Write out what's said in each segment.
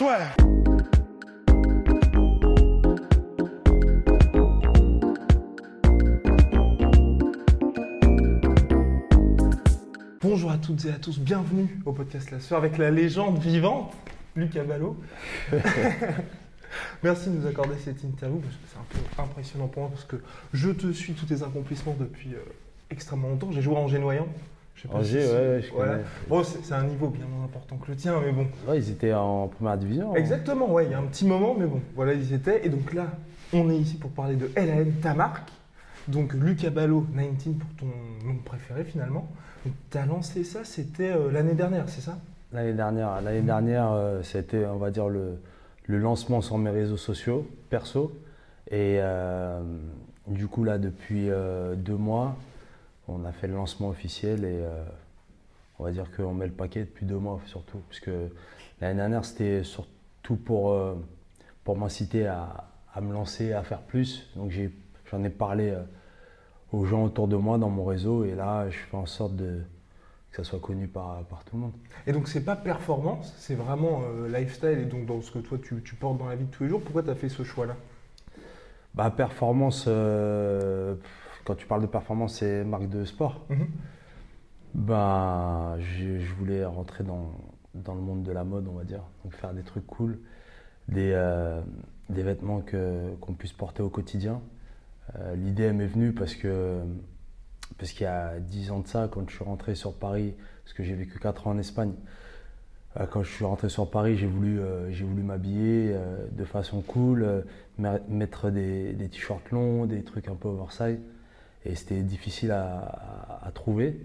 Bonjour à toutes et à tous, bienvenue au podcast La Soeur avec la légende vivante, Lucas Ballot. Merci de nous accorder cette interview parce que c'est un peu impressionnant pour moi parce que je te suis tous tes accomplissements depuis euh, extrêmement longtemps. J'ai joué à Angers-Noyant. Je sais pas Angers, si- ouais, je voilà. Bon, c'est un niveau bien moins important que le tien, mais bon. Ouais, ils étaient en première division. hein. Exactement, ouais, il y a un petit moment, mais bon, voilà, ils étaient. Et donc là, on est ici pour parler de LAN, ta marque. Donc Lucas Ballot, 19 pour ton nom préféré finalement. Tu as lancé ça, c'était euh, l'année dernière, c'est ça? L'année dernière, l'année dernière, euh, c'était, on va dire, le, le lancement sur mes réseaux sociaux, perso. Et euh, du coup, là, depuis deux mois, on a fait le lancement officiel et euh, on va dire qu'on met le paquet depuis deux mois surtout. Parce que l'année dernière, c'était surtout pour, euh, pour m'inciter à, à me lancer, à faire plus. Donc j'ai- j'en ai parlé euh, aux gens autour de moi dans mon réseau et là, je fais en sorte de, que ça soit connu par, par tout le monde. Et donc c'est pas performance, c'est vraiment euh, lifestyle et donc dans ce que toi tu, tu portes dans la vie de tous les jours. Pourquoi tu as fait ce choix-là? Bah, performance, euh, quand tu parles de performance, c'est marque de sport. Mhm. Ben, je, je voulais rentrer dans, dans le monde de la mode, on va dire. Donc faire des trucs cool, des, euh, des vêtements que, qu'on puisse porter au quotidien. Euh, L'idée m'est venue parce que parce qu'il y a 10 ans de ça, quand je suis rentré sur Paris, parce que j'ai vécu 4 ans en Espagne, euh, quand je suis rentré sur Paris, j'ai voulu, euh, j'ai voulu m'habiller euh, de façon cool, euh, me- mettre des, des t-shirts longs, des trucs un peu oversize. Et c'était difficile à, à- à trouver.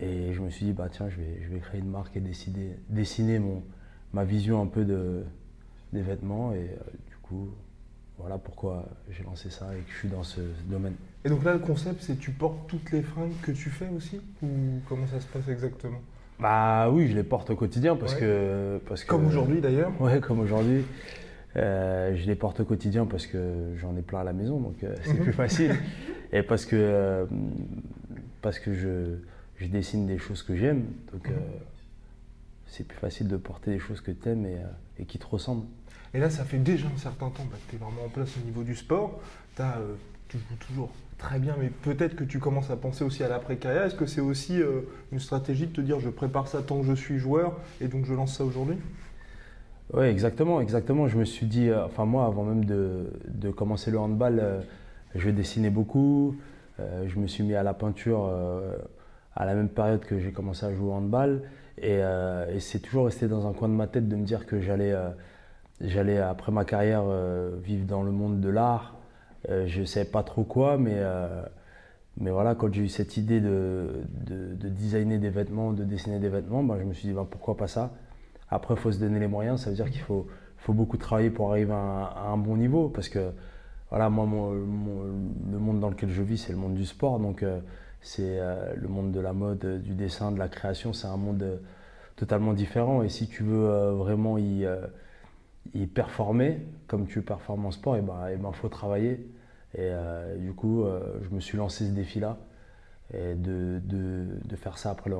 Et je me suis dit, bah tiens, je vais, je vais créer une marque et décider, dessiner mon, ma vision un peu de, des vêtements. Et euh, du coup, voilà pourquoi j'ai lancé ça et que je suis dans ce domaine. Et donc là le concept c'est tu portes toutes les fringues que tu fais aussi Ou comment ça se passe exactement? Bah oui, je les porte au quotidien parce Ouais. que. Parce que Comme aujourd'hui d'ailleurs Ouais, comme aujourd'hui. Euh, je les porte au quotidien parce que j'en ai plein à la maison, donc euh, c'est Mhm. plus facile. Et parce que, euh, parce que je, je dessine des choses que j'aime, donc euh, c'est plus facile de porter des choses que tu aimes et, euh, et qui te ressemblent. Et là, ça fait déjà un certain temps bah, que tu es vraiment en place au niveau du sport. Tu joues toujours très bien, mais peut-être que tu commences à penser aussi à l'après-carrière. Est-ce que c'est aussi une stratégie de te dire je prépare ça tant que je suis joueur et donc je lance ça aujourd'hui? Oui, exactement, exactement. Je me suis dit, euh, enfin moi, avant même de, de commencer le handball, euh, je dessinais beaucoup. Euh, je me suis mis à la peinture euh, à la même période que j'ai commencé à jouer au handball. Et, euh, et c'est toujours resté dans un coin de ma tête de me dire que j'allais, j'allais après ma carrière, vivre dans le monde de l'art. Je ne savais pas trop quoi, mais, mais voilà, quand j'ai eu cette idée de, de, de designer des vêtements, de dessiner des vêtements, ben, je me suis dit, ben, pourquoi pas ça? Après, il faut se donner les moyens. Ça veut dire qu'il faut, faut beaucoup travailler pour arriver à un, à un bon niveau. Parce que, voilà, moi, mon- mon- le monde dans lequel je vis, c'est le monde du sport. Donc, euh, c'est euh, le monde de la mode, euh, du dessin, de la création. C'est un monde euh, totalement différent. Et si tu veux euh, vraiment y, euh, performer, comme tu performes en sport, il ben, ben, faut travailler. Et euh, du coup, euh, je me suis lancé ce défi-là. De, de, de faire ça après le.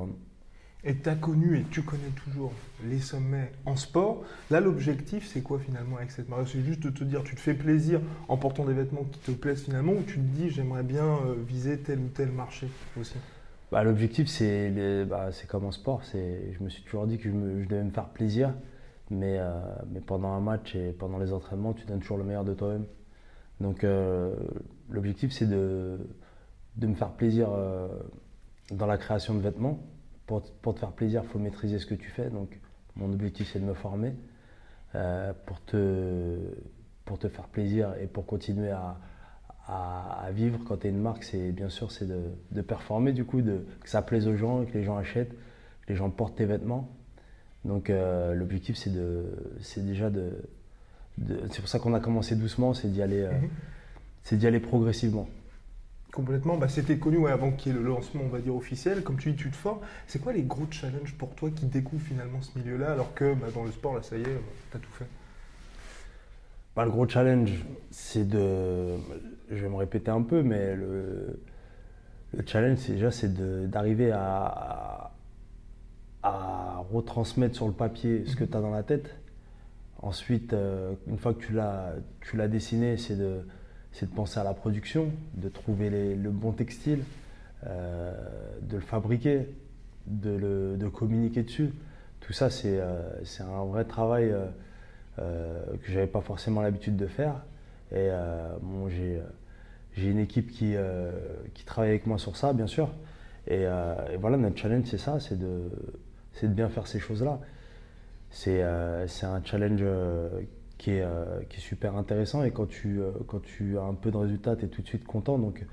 Et tu as connu et tu connais toujours les sommets en sport. Là, l'objectif, c'est quoi finalement avec cette marque C'est juste de te dire tu te fais plaisir en portant des vêtements qui te plaisent finalement ou tu te dis j'aimerais bien euh, viser tel ou tel marché aussi? Bah, L'objectif, bah, c'est comme en sport. Je me suis toujours dit que je, devais me faire plaisir. Mais, euh, mais pendant un match et pendant les entraînements, tu donnes toujours le meilleur de toi-même. Donc euh, l'objectif, c'est de, me faire plaisir dans la création de vêtements. Pour, te- pour te faire plaisir, il faut maîtriser ce que tu fais. Donc mon objectif, c'est de me former euh, pour, te, pour te faire plaisir et pour continuer à, à, à vivre quand tu es une marque, c'est bien sûr c'est de, de performer du coup, de, que ça plaise aux gens, que les gens achètent, que les gens portent tes vêtements. Donc l'objectif, c'est de, c'est déjà de, c'est pour ça qu'on a commencé doucement, c'est d'y aller, mhm. c'est d'y aller progressivement. Complètement. Bah, C'était connu avant qu'il y ait le lancement, on va dire, officiel. Comme tu dis, tu te formes. C'est quoi les gros challenges pour toi qui découvrent finalement ce milieu-là alors que bah, dans le sport, là, ça y est, tu as tout fait? Bah, Le gros challenge, c'est de. Je vais me répéter un peu, mais le, le challenge, déjà, c'est d'arriver à, à, retransmettre sur le papier ce que tu as dans la tête. Ensuite, euh, une fois que tu l'as dessiné, c'est de c'est de penser à la production, de trouver le bon textile, euh, de le fabriquer, de, de, communiquer dessus. Tout ça, c'est euh, un vrai travail euh, euh que je n'avais pas forcément l'habitude de faire. Et bon, j'ai une équipe qui, qui travaille avec moi sur ça, bien sûr. Et, et voilà, notre challenge, c'est ça, c'est de, de bien faire ces choses-là. C'est un challenge qui est, euh, qui est super intéressant. Et quand tu, euh, quand tu as un peu de résultats, tu es tout de suite content. Donc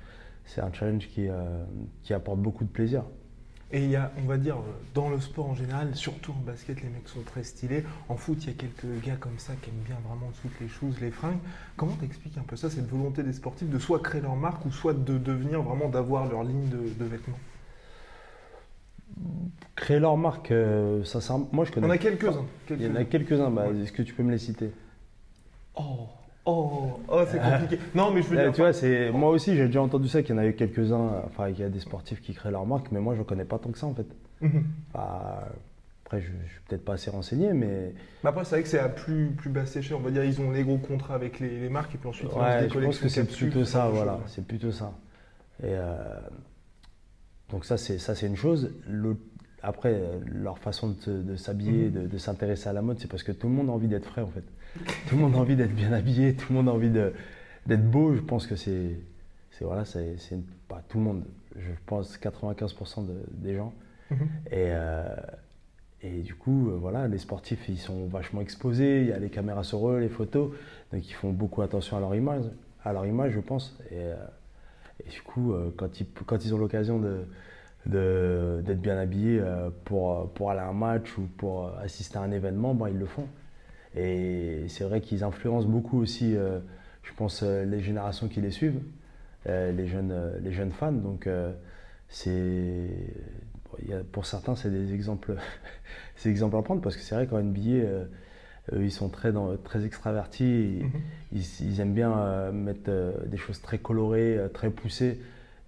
c'est un challenge qui, euh, qui apporte beaucoup de plaisir. Et il y a, on va dire, dans le sport en général, surtout en basket, les mecs sont très stylés. En foot, il y a quelques gars comme ça qui aiment bien vraiment toutes les choses, les fringues. Comment t'expliques un peu ça, cette volonté des sportifs de soit créer leur marque ou soit de devenir vraiment d'avoir leur ligne de, vêtements? Créer leur marque, ça, ça, moi je connais. On a quelques-uns. il y en a quelques-uns. Bah, Est-ce que tu peux me les citer? Oh, oh, oh, c'est compliqué. non, mais je veux dire. Tu vois, c'est moi aussi, j'ai déjà entendu ça qu'il y en a eu quelques-uns. Enfin, il y a des sportifs qui créent leur marque, mais moi, je ne connais pas tant que ça en fait. Mhm. après, je, ne suis peut-être pas assez renseigné, mais. Mais après, c'est vrai que c'est à plus, plus basse échelle. On va dire, ils ont les gros contrats avec les, marques et puis ensuite, ouais, je pense que c'est plutôt ça, voilà. C'est plutôt ça. Et euh, donc ça, c'est ça, c'est une chose. Après, leur façon de, s'habiller, mhm. de s'intéresser à la mode, c'est parce que tout le monde a envie d'être frais en fait tout le monde a envie d'être bien habillé, tout le monde a envie d'être beau. Je pense que c'est, voilà, c'est pas tout le monde. Je pense 95% des gens. Mhm. Et, euh, et du coup, euh, voilà, les sportifs, ils sont vachement exposés. Il y a les caméras sur eux, les photos, donc ils font beaucoup attention à leur image, à leur image, je pense. Et, euh, et du coup, quand ils, quand ils ont l'occasion de d'être bien habillés pour, pour aller à un match ou pour assister à un événement, ben, ils le font. Et c'est vrai qu'ils influencent beaucoup aussi, euh, je pense, euh, les générations qui les suivent, euh, les, jeunes, les jeunes fans. Donc, c'est pour certains, c'est des exemples, c'est exemples à prendre parce que c'est vrai qu'en NBA, ils sont très, dans, très extravertis, ils, aiment bien mettre des choses très colorées, très poussées,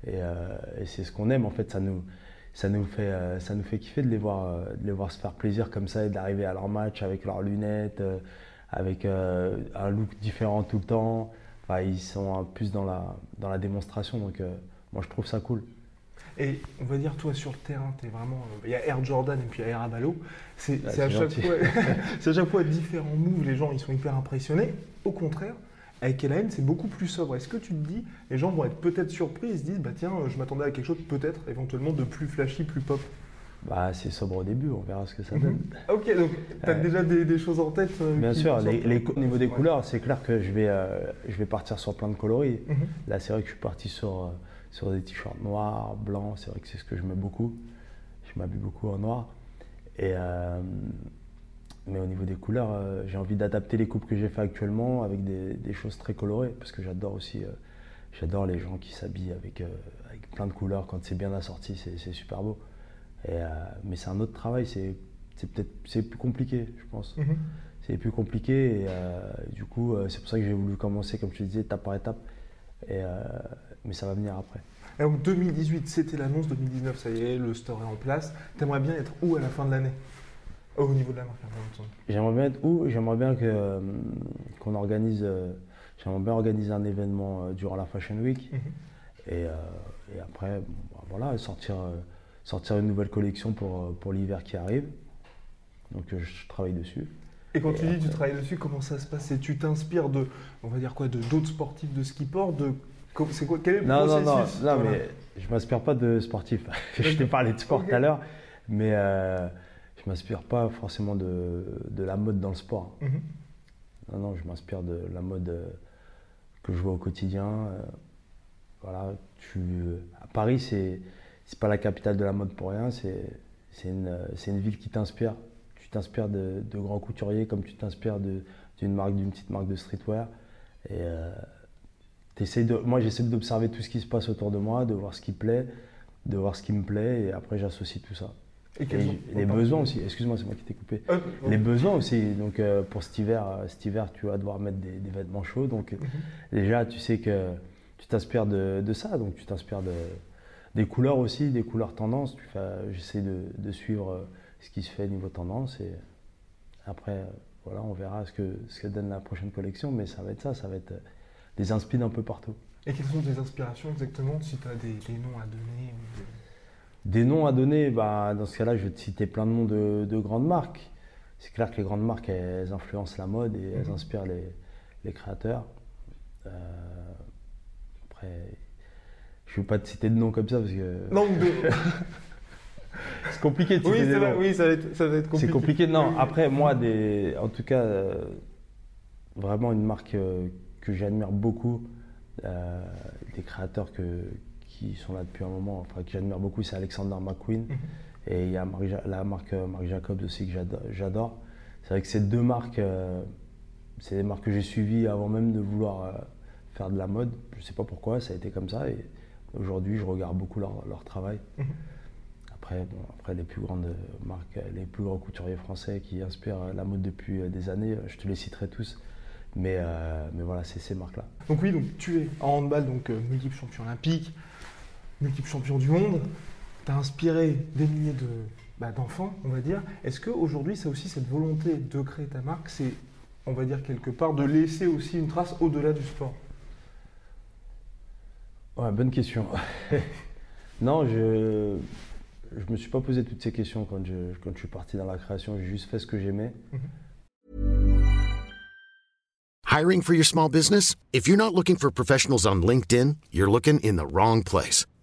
et, et c'est ce qu'on aime en fait. Ça nous, ça nous fait, euh, ça nous fait kiffer de les, voir, euh, de les voir se faire plaisir comme ça et d'arriver à leur match avec leurs lunettes, euh, avec un look différent tout le temps. Enfin, ils sont plus dans la, dans la démonstration, donc moi je trouve ça cool. Et on va dire, toi sur le terrain, es vraiment. Il y a Air Jordan et puis il y a Air Abalo. C'est à, chaque fois, à chaque fois différents moves, les gens ils sont hyper impressionnés. Au contraire, avec Elaine, c'est beaucoup plus sobre. Est-ce que tu te dis, les gens vont être peut-être surpris, ils se disent, bah tiens, je m'attendais à quelque chose peut-être éventuellement de plus flashy, plus pop bah, c'est sobre au début, on verra ce que ça donne. Mhm. ok, donc tu as déjà des, choses en tête euh, Bien sûr, les, au niveau des couleurs, c'est clair que je vais, euh, je vais partir sur plein de coloris. Mhm. Là, c'est vrai que je suis parti sur, euh, sur des t-shirts noirs, blancs, c'est vrai que c'est ce que je mets beaucoup. Je m'habille beaucoup en noir. Et, mais au niveau des couleurs, euh, j'ai envie d'adapter les coupes que j'ai fait actuellement avec des, choses très colorées, parce que j'adore aussi, euh, j'adore les gens qui s'habillent avec, euh, avec plein de couleurs. Quand c'est bien assorti, c'est super beau. Et, mais c'est un autre travail, c'est peut-être c'est plus compliqué, je pense. Mhm. C'est plus compliqué, et du coup, c'est pour ça que j'ai voulu commencer, comme je te disais, étape par étape. Et, mais ça va venir après. donc 2018, c'était l'annonce, 2019, ça y est, le store est en place. T'aimerais bien être où à la fin de l'année? Au niveau de la marque, J'aimerais bien être où? J'aimerais bien que, euh, qu'on organise, euh, j'aimerais bien organiser un événement euh, durant la Fashion Week. Mhm. et, et, après, bah, voilà, sortir, sortir une nouvelle collection pour, pour l'hiver qui arrive. Donc je travaille dessus. Et quand tu dis tu travailles dessus, comment ça se passe? Et tu t'inspires de, on va dire quoi, de d'autres sportifs de ski port de c'est quoi Quel est le non, processus Non, non, non, mais je m'inspire pas de sportifs. je t'ai parlé de sport tout à l'heure, mais je m'inspire pas forcément de, de, la mode dans le sport. Mhm. Non, non, je m'inspire de la mode euh, que je vois au quotidien. Euh, voilà, tu, à Paris, c'est c'est pas la capitale de la mode pour rien. C'est une, ville qui t'inspire. tu t'inspires de, grands couturiers comme tu t'inspires d'une marque, d'une petite marque de streetwear. Et de, moi, j'essaie d'observer tout ce qui se passe autour de moi, de voir ce qui plaît, de voir ce qui me plaît, et après, j'associe tout ça. Et, les besoins aussi, excuse-moi, c'est moi qui t'ai coupé. Euh, les besoins aussi, donc euh, pour cet hiver, euh, cet hiver, tu vas devoir mettre des, vêtements chauds, donc mhm. déjà, tu sais que tu t'inspires de, ça, donc tu t'inspires de, des couleurs aussi, des couleurs tendances. J'essaie de, de, suivre ce qui se fait niveau tendance, et après, voilà, on verra ce que, ce que donne la prochaine collection, mais ça va être ça, ça va être des inspirations un peu partout. Et quelles sont tes inspirations exactement, si tu as des, noms à donner des... noms à donner, bah, dans ce cas-là, je vais te citer plein de noms de, grandes marques. C'est clair que les grandes marques, elles, influencent la mode et elles mhm. inspirent les, créateurs. Euh, après, je ne vais pas te citer de noms comme ça parce que. Non, mais... c'est compliqué de citer oui, des noms. Oui, ça va, être, compliqué. C'est compliqué. Non, après, moi, des, en tout cas, euh, vraiment une marque. Euh, que j'admire beaucoup, des créateurs que, qui sont là depuis un moment, enfin que j'admire beaucoup, c'est Alexander McQueen. Mhm. Et il y a la marque euh, Marc Jacobs aussi que j'adore. C'est vrai que ces deux marques, euh, c'est des marques que j'ai suivies avant même de vouloir faire de la mode. Je ne sais pas pourquoi, ça a été comme ça. Et aujourd'hui, je regarde beaucoup leur, leur travail. Mhm. Après, bon, après, les plus grandes marques, les plus grands couturiers français qui inspirent la mode depuis des années, je te les citerai tous. Mais, euh, mais voilà, c'est ces marques-là. Donc oui, donc tu es en handball, donc euh, multiple champion olympique, multiple champion du monde. Tu as inspiré des milliers de, bah, d'enfants, on va dire. Est-ce qu'aujourd'hui, ça aussi, cette volonté de créer ta marque, c'est, on va dire quelque part, de laisser aussi une trace au-delà du sport? Ouais, bonne question. non, je ne me suis pas posé toutes ces questions quand je, quand je suis parti dans la création. J'ai juste fait ce que j'aimais. Mhm. Hiring for your small business? If you're not looking for professionals on LinkedIn, you're looking in the wrong place.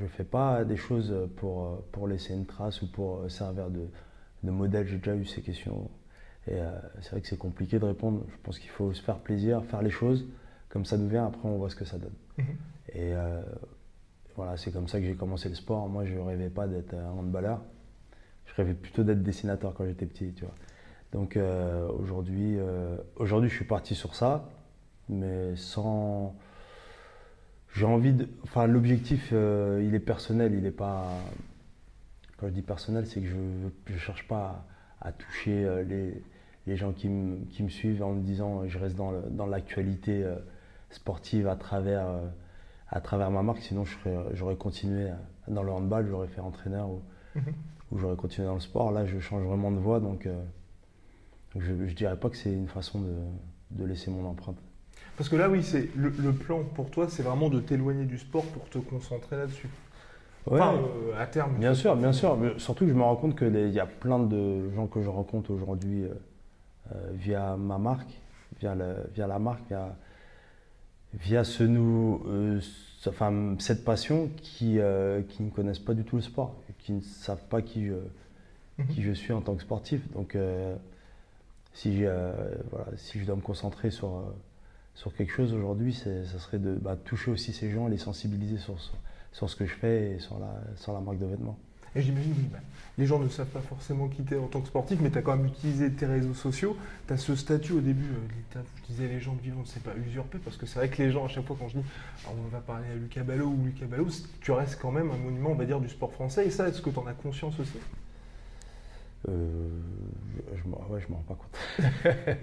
je ne fais pas des choses pour, pour laisser une trace ou pour servir de, de modèle. J'ai déjà eu ces questions. Et euh, c'est vrai que c'est compliqué de répondre. Je pense qu'il faut se faire plaisir, faire les choses comme ça nous vient. Après, on voit ce que ça donne. Mhm. Et euh, voilà, c'est comme ça que j'ai commencé le sport. Moi, je ne rêvais pas d'être un handballeur. Je rêvais plutôt d'être dessinateur quand j'étais petit, tu vois. Donc aujourd'hui, aujourd'hui, je suis parti sur ça, mais sans j'ai envie de. Enfin, l'objectif, euh, il est personnel, il n'est pas. Quand je dis personnel, c'est que je ne cherche pas à, toucher euh, les, les, gens qui, qui, me suivent en me disant je reste dans l'actualité euh, sportive à travers, à travers ma marque, sinon j'aurais continué dans le handball, j'aurais fait entraîneur ou, mhm. ou j'aurais continué dans le sport. Là, je change vraiment de voie, donc je ne dirais pas que c'est une façon de, de laisser mon empreinte. Parce que là, oui, c'est le, plan pour toi, c'est vraiment de t'éloigner du sport pour te concentrer là-dessus. Enfin, euh, à terme. Bien sûr, bien sûr. Mais surtout que je me rends compte qu'il y a plein de gens que je rencontre aujourd'hui euh, euh, via ma marque, via, via la marque, via, via ce nous, enfin, cette passion qui, qui ne connaissent pas du tout le sport, qui ne savent pas qui je, mhm. qui je suis en tant que sportif. Donc, si, voilà, si je dois me concentrer sur sur quelque chose aujourd'hui, ça serait de bah, toucher aussi ces gens, les sensibiliser sur, sur, ce que je fais et sur la, sur la marque de vêtements. Et j'imagine, oui, bah, les gens ne savent pas forcément quitter en tant que sportif, mais tu as quand même utilisé tes réseaux sociaux. Tu as ce statut au début, euh, je disais les gens de vivant, c'est pas usurpé, parce que c'est vrai que les gens, à chaque fois, quand je dis on va parler à Lucas Ballot ou Lucas Ballot, tu restes quand même un monument, on va dire, du sport français. Et ça, est-ce que tu en as conscience aussi? Euh, je, ouais, je m'en rends pas compte.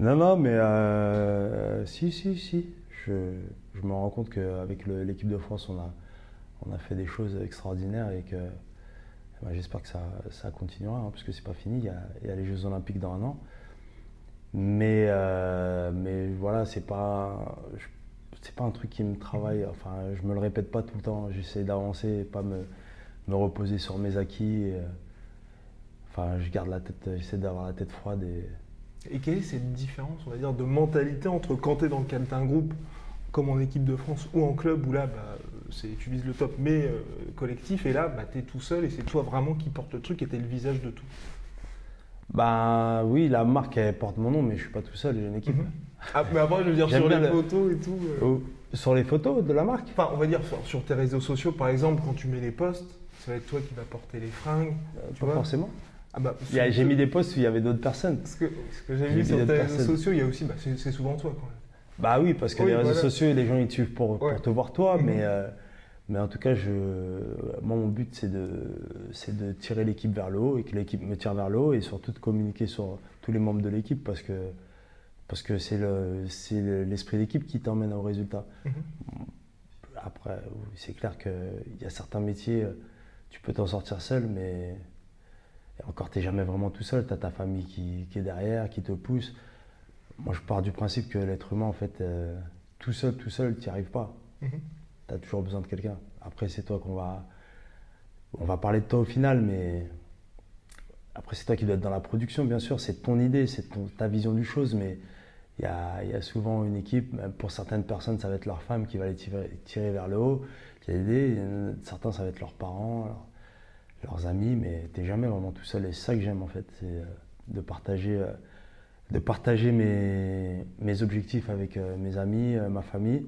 Non, non, mais euh, si, si, si. Je, me rends compte qu'avec l'équipe de France, on a, on a fait des choses extraordinaires et que bah, j'espère que ça, ça continuera, hein, parce que c'est pas fini. Il y, a, les Jeux Olympiques dans un an. Mais, euh, mais voilà, c'est pas. C'est pas un truc qui me travaille, enfin je me le répète pas tout le temps, j'essaie d'avancer et pas me, me reposer sur mes acquis. Euh, enfin je garde la tête, j'essaie d'avoir la tête froide et, Et quelle est cette différence, on va dire, de mentalité entre quand tu es dans le cadre d'un groupe, comme en équipe de France, ou en club, où là, bah, c'est, tu vises le top, mais euh, collectif, et là, bah, tu es tout seul, et c'est toi vraiment qui porte le truc, et tu es le visage de tout. Bah oui, la marque, elle porte mon nom, mais je suis pas tout seul, j'ai une équipe. Mhm. Ah, mais après, je veux dire, sur les photos et tout. euh, Oh, Sur les photos de la marque Enfin, on va dire, sur, sur tes réseaux sociaux, par exemple, quand tu mets les posts, ça va être toi qui vas porter les fringues. tu Pas vois. forcément. Ah bah, J'ai mis des posts où il y avait d'autres personnes. Ce que, j'ai vu mis sur tes réseaux sociaux, il y a aussi, bah, c'est, souvent toi. Quoi. Bah oui, parce que Oui, les réseaux voilà. sociaux, les gens ils te suivent pour, te voir toi, Mhm. mais, euh, mais en tout cas, je, moi mon but c'est de, c'est de tirer l'équipe vers le haut et que l'équipe me tire vers le haut et surtout de communiquer sur tous les membres de l'équipe parce que parce que c'est le, c'est le- l'esprit d'équipe qui t'emmène au résultat. Mhm. Après, c'est clair qu'il y a certains métiers, euh, tu peux t'en sortir seul, mais et encore, tu n'es jamais vraiment tout seul. Tu as ta famille qui, qui est derrière, qui te pousse. Moi, je pars du principe que l'être humain, en fait, euh, tout seul, tout seul, tu n'y arrives pas. Mhm. Tu as toujours besoin de quelqu'un. Après, c'est toi qu'on va. On va parler de toi au final, mais. Après, c'est toi qui dois être dans la production, bien sûr. C'est ton idée, c'est ta vision du chose, mais il y a, il y a souvent une équipe, même pour certaines personnes, ça va être leur femme qui va les tirer, tirer vers le haut, qui va aider. Certains, ça va être leurs parents, leurs amis, mais tu n'es jamais vraiment tout seul. Et c'est ça que j'aime, en fait, c'est euh, de partager, euh, de partager mes, mes objectifs avec euh, mes amis, ma famille,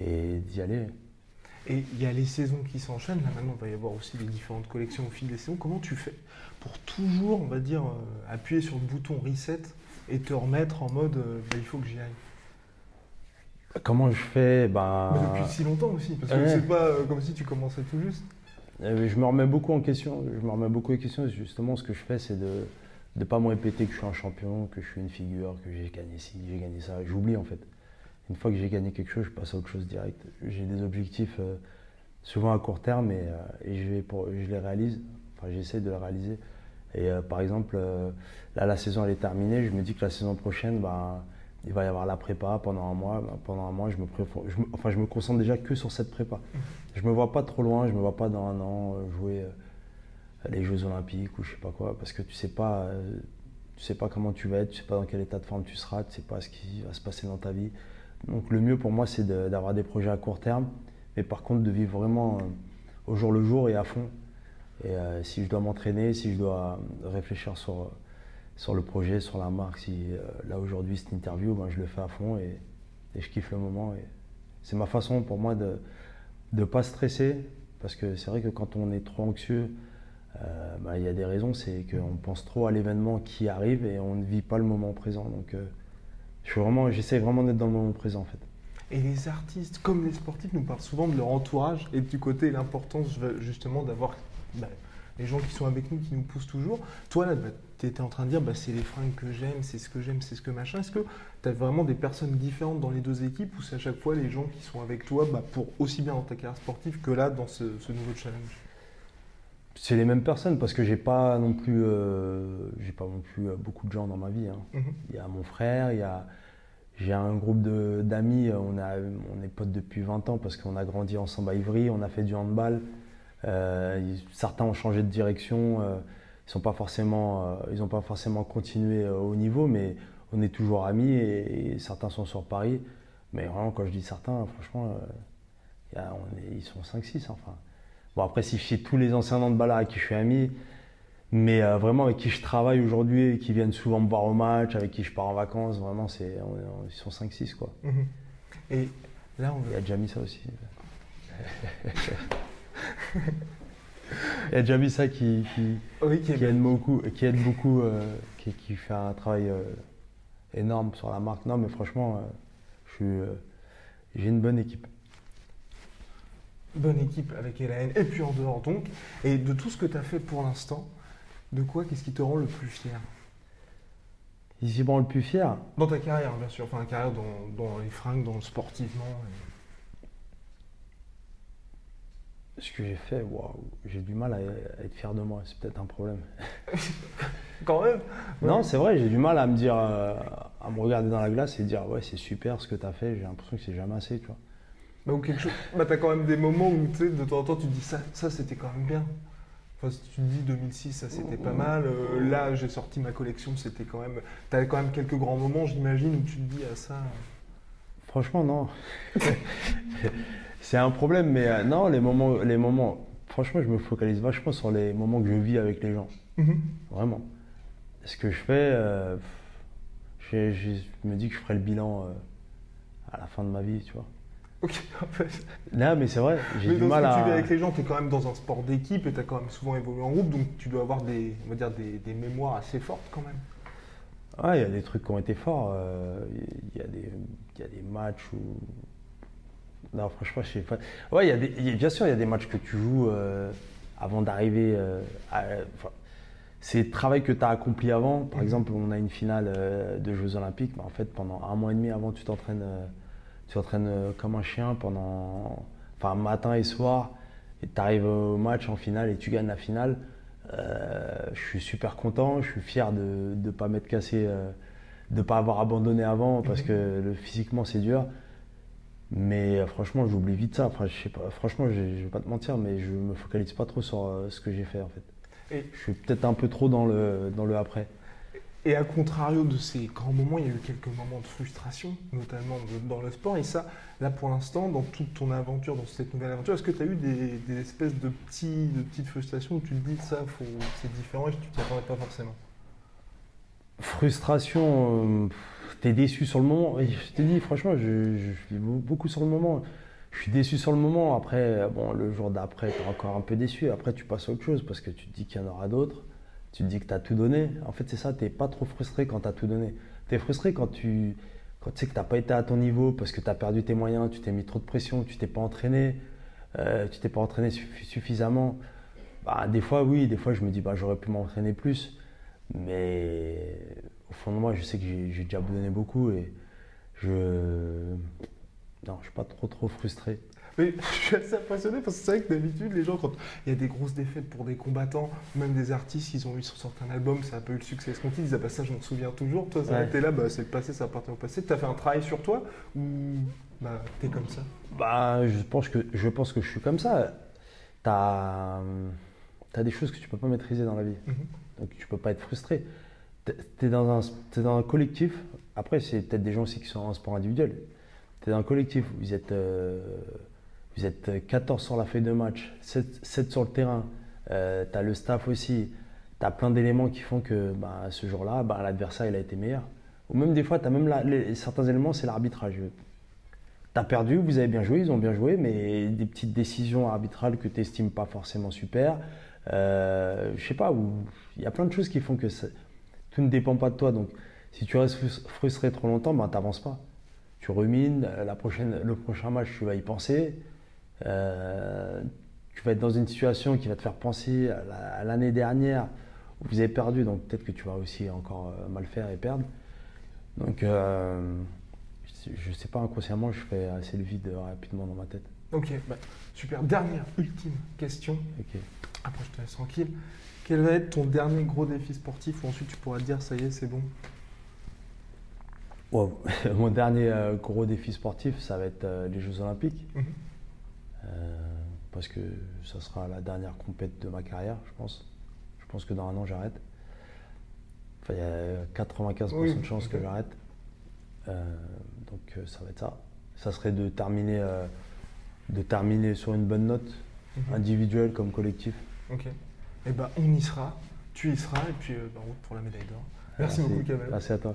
et d'y aller. Et il y a les saisons qui s'enchaînent. Là, maintenant, il va y avoir aussi les différentes collections au fil des saisons. Comment tu fais pour toujours, on va dire, appuyer sur le bouton reset et te remettre en mode bah, il faut que j'y aille? Comment je fais? Ben, Mais depuis si longtemps aussi, parce que ouais. c'est pas comme si tu commençais tout juste. Euh, Je me remets beaucoup en question. Je me remets beaucoup en question. Justement, ce que je fais, c'est de ne pas me répéter que je suis un champion, que je suis une figure, que j'ai gagné ci, j'ai gagné ça. J'oublie en fait. Une fois que j'ai gagné quelque chose, je passe à autre chose direct. J'ai des objectifs euh, souvent à court terme et, euh, et je, les réalise. Enfin, j'essaie de les réaliser. Et par exemple, là, la saison elle est terminée. Je me dis que la saison prochaine, ben, il va y avoir la prépa pendant un mois. Ben, pendant un mois, je me, pré- je me- enfin, je me concentre déjà que sur cette prépa. Je me vois pas trop loin, je me vois pas dans un an euh, jouer euh, les Jeux Olympiques ou je sais pas quoi, parce que tu sais pas, euh, tu sais pas comment tu vas être, tu sais pas dans quel état de forme tu seras, tu sais pas ce qui va se passer dans ta vie. Donc le mieux pour moi c'est de- d'avoir des projets à court terme, mais par contre de vivre vraiment au jour le jour et à fond. Et euh, si je dois m'entraîner, si je dois réfléchir sur, sur le projet, sur la marque, si euh, là aujourd'hui cette interview, ben, je le fais à fond et, je kiffe le moment. C'est ma façon pour moi de ne pas stresser, parce que c'est vrai que quand on est trop anxieux, euh, ben, il y a des raisons, c'est qu'on pense trop à l'événement qui arrive et on ne vit pas le moment présent. Donc euh, je vraiment, j'essaie vraiment d'être dans le moment présent en fait. Et les artistes, comme les sportifs, nous parlent souvent de leur entourage et du côté l'importance justement d'avoir bah, les gens qui sont avec nous, qui nous poussent toujours. Toi, là, tu étais en train de dire, bah, c'est les fringues que j'aime, c'est ce que j'aime, c'est ce que machin. Est-ce que tu as vraiment des personnes différentes dans les deux équipes ou c'est à chaque fois les gens qui sont avec toi bah, pour aussi bien dans ta carrière sportive que là, dans ce, ce nouveau challenge? C'est les mêmes personnes parce que j'ai pas non plus, euh, j'ai pas non plus euh, beaucoup de gens dans ma vie. hein. Mhm. Il y a mon frère, il y a, j'ai un groupe d'amis, on, a, on est potes depuis 20 ans parce qu'on a grandi ensemble à Ivry, on a fait du handball. Euh, certains ont changé de direction, euh, ils sont pas forcément, euh, ils n'ont pas forcément continué euh, au niveau, mais on est toujours amis et, et certains sont sur Paris. Mais vraiment, quand je dis certains, franchement, euh, il y a- on est- ils sont 5-6. Enfin. Bon, après, si je cite tous les anciens handballeurs avec qui je suis ami, mais euh, vraiment avec qui je travaille aujourd'hui qui viennent souvent me voir au match, avec qui je pars en vacances, vraiment, c'est, ils sont 5-6 quoi. Mhm. Et là, on Il y a déjà mis ça aussi. Il y a déjà mis ça qui, qui, Oui, qui est qui aide beaucoup, qui aide beaucoup, euh, qui, qui fait un travail euh, énorme sur la marque. Non, mais franchement, euh, je j'ai une bonne équipe. bonne équipe avec Elaine et puis en dehors donc. Et de tout ce que tu as fait pour l'instant, de quoi, qu'est-ce qui te rend le plus fier? Ici, bon, le plus fier, Dans ta carrière, bien sûr. Enfin, carrière dans, dans les fringues, dans le sportivement. et- ce que j'ai fait, waouh, j'ai du mal à, à être fier de moi. C'est peut-être un problème. Quand même Non, c'est vrai, j'ai du mal à me dire, euh, à me regarder dans la glace et dire, ouais, c'est super ce que tu as fait. J'ai l'impression que c'est jamais assez, tu vois. Bah, ou quelque chose. Bah, t'as quand même des moments où, tu sais, de temps en temps, tu te dis ça, ça c'était quand même bien. si tu te dis 2006, ça c'était pas mal. Euh, là, j'ai sorti ma collection, c'était quand même. T'avais quand même quelques grands moments, j'imagine, où tu te dis à ça. Franchement, non. c'est un problème, mais euh, non, les moments, les moments. Franchement, je me focalise vachement sur les moments que je vis avec les gens. Mhm. Vraiment. Ce que je fais, euh, je, je me dis que je ferai le bilan euh, à la fin de ma vie, tu vois. Ok, en fait. Non, mais c'est vrai, j'ai Mais du dans mal ce que tu vis avec les gens, tu es quand même dans un sport d'équipe et tu as quand même souvent évolué en groupe, donc tu dois avoir des, on va dire, des, des mémoires assez fortes quand même. Ouais, il y a des trucs qui ont été forts. Il y, a des- il y a des matchs où. Non, franchement, je sais pas. Ouais, il y a des, bien sûr, il y a des matchs que tu joues euh, avant d'arriver. euh, enfin, c'est le travail que tu as accompli avant. Par Mhm. exemple, on a une finale euh, de Jeux Olympiques. Mais en fait, pendant un mois et demi avant, tu t'entraînes tu t'entraînes, comme un chien pendant. Enfin, matin et soir. Et tu arrives au match en finale et tu gagnes la finale. Je suis super content, je suis fier de ne pas m'être cassé, de ne pas avoir abandonné avant parce Mhm. que le, physiquement c'est dur. Mais euh, franchement, j'oublie vite ça. Enfin, je sais pas, franchement, je ne vais pas te mentir, mais je me focalise pas trop sur euh, ce que j'ai fait en fait. Et- Je suis peut-être un peu trop dans le, dans le après. Et à contrario de ces grands moments, il y a eu quelques moments de frustration, notamment dans le sport. Et ça, là pour l'instant, dans toute ton aventure, dans cette nouvelle aventure, est-ce que tu as eu des, des espèces de, petits, de petites frustrations où tu te dis ça, c'est différent et tu t'y attendais pas forcément? Frustration, euh, t'es déçu sur le moment. Et je t'ai dit, franchement, je, suis beau- beaucoup sur le moment. Je suis déçu sur le moment. Après, bon, le jour d'après, t'es encore un peu déçu. Après, tu passes à autre chose parce que tu te dis qu'il y en aura d'autres. Tu te dis que t'as tout donné. En fait, c'est ça, t'es pas trop frustré quand t'as tout donné. T'es frustré quand tu, quand sais que t'as pas été à ton niveau parce que t'as perdu tes moyens, tu t'es mis trop de pression, tu t'es pas entraîné, euh, tu t'es pas entraîné suffi- suffisamment. Bah, des fois, oui, des fois, je me dis, bah, j'aurais pu m'entraîner plus. Mais au fond de moi, je sais que j'ai déjà donné beaucoup et je. Non, je suis pas trop trop frustré. Mais je suis assez impressionné parce que c'est vrai que d'habitude, les gens, quand il y a des grosses défaites pour des combattants, même des artistes, ils ont eu sur certains albums, ça a pas eu le succès escompté, ils disent ah bah ça je m'en souviens toujours. Toi, ça Ouais. t'es là, bah, c'est le passé, ça appartient au passé. T'as fait un travail sur toi ou bah, t'es comme ça? Bah, je pense que je pense que je suis comme ça. T'as as des choses que tu peux pas maîtriser dans la vie, Mhm. Donc tu peux pas être frustré. T'es es dans un collectif. Après, c'est peut-être des gens aussi qui sont en sport individuel. T'es dans un collectif. Vous êtes euh, vous êtes 14 sur la feuille de match, 7, 7 sur le terrain. Euh, t'as le staff aussi. T'as plein d'éléments qui font que bah, ce jour-là, bah, l'adversaire a été meilleur. Ou même des fois, t'as même la- certains éléments, c'est l'arbitrage. T'as perdu, vous avez bien joué, ils ont bien joué, mais des petites décisions arbitrales que tu n'estimes pas forcément super. Euh, je sais pas, il y a plein de choses qui font que tout ne dépend pas de toi. Donc, si tu restes frus- frustré trop longtemps, ben, tu n'avances pas. Tu rumines, euh, la prochaine, le prochain match, tu vas y penser. Euh, tu vas être dans une situation qui va te faire penser à la- à l'année dernière où vous avez perdu, donc peut-être que tu vas aussi encore euh, mal faire et perdre. Donc, je sais pas, inconsciemment, je fais assez le vide rapidement dans ma tête. Ok, bah, super. Dernière, ultime question. Ok. Après, je te laisse tranquille. Quel va être ton dernier gros défi sportif où ensuite tu pourras te dire ça y est, c'est bon? Wow. Mon dernier euh, gros défi sportif, ça va être euh, les Jeux Olympiques. Mhm. Euh, parce que ça sera la dernière compète de ma carrière, je pense. Je pense que dans un an, j'arrête. Enfin, il y a 95% Oui, de chances que j'arrête. Donc, ça va être ça. Ça serait de terminer, de terminer sur une bonne note, Mhm. individuelle comme collectif. Ok. Eh ben, on y sera. Tu y seras. Et puis, euh, bah, en route pour la médaille d'or. Merci, beaucoup, Kamel. Merci à toi.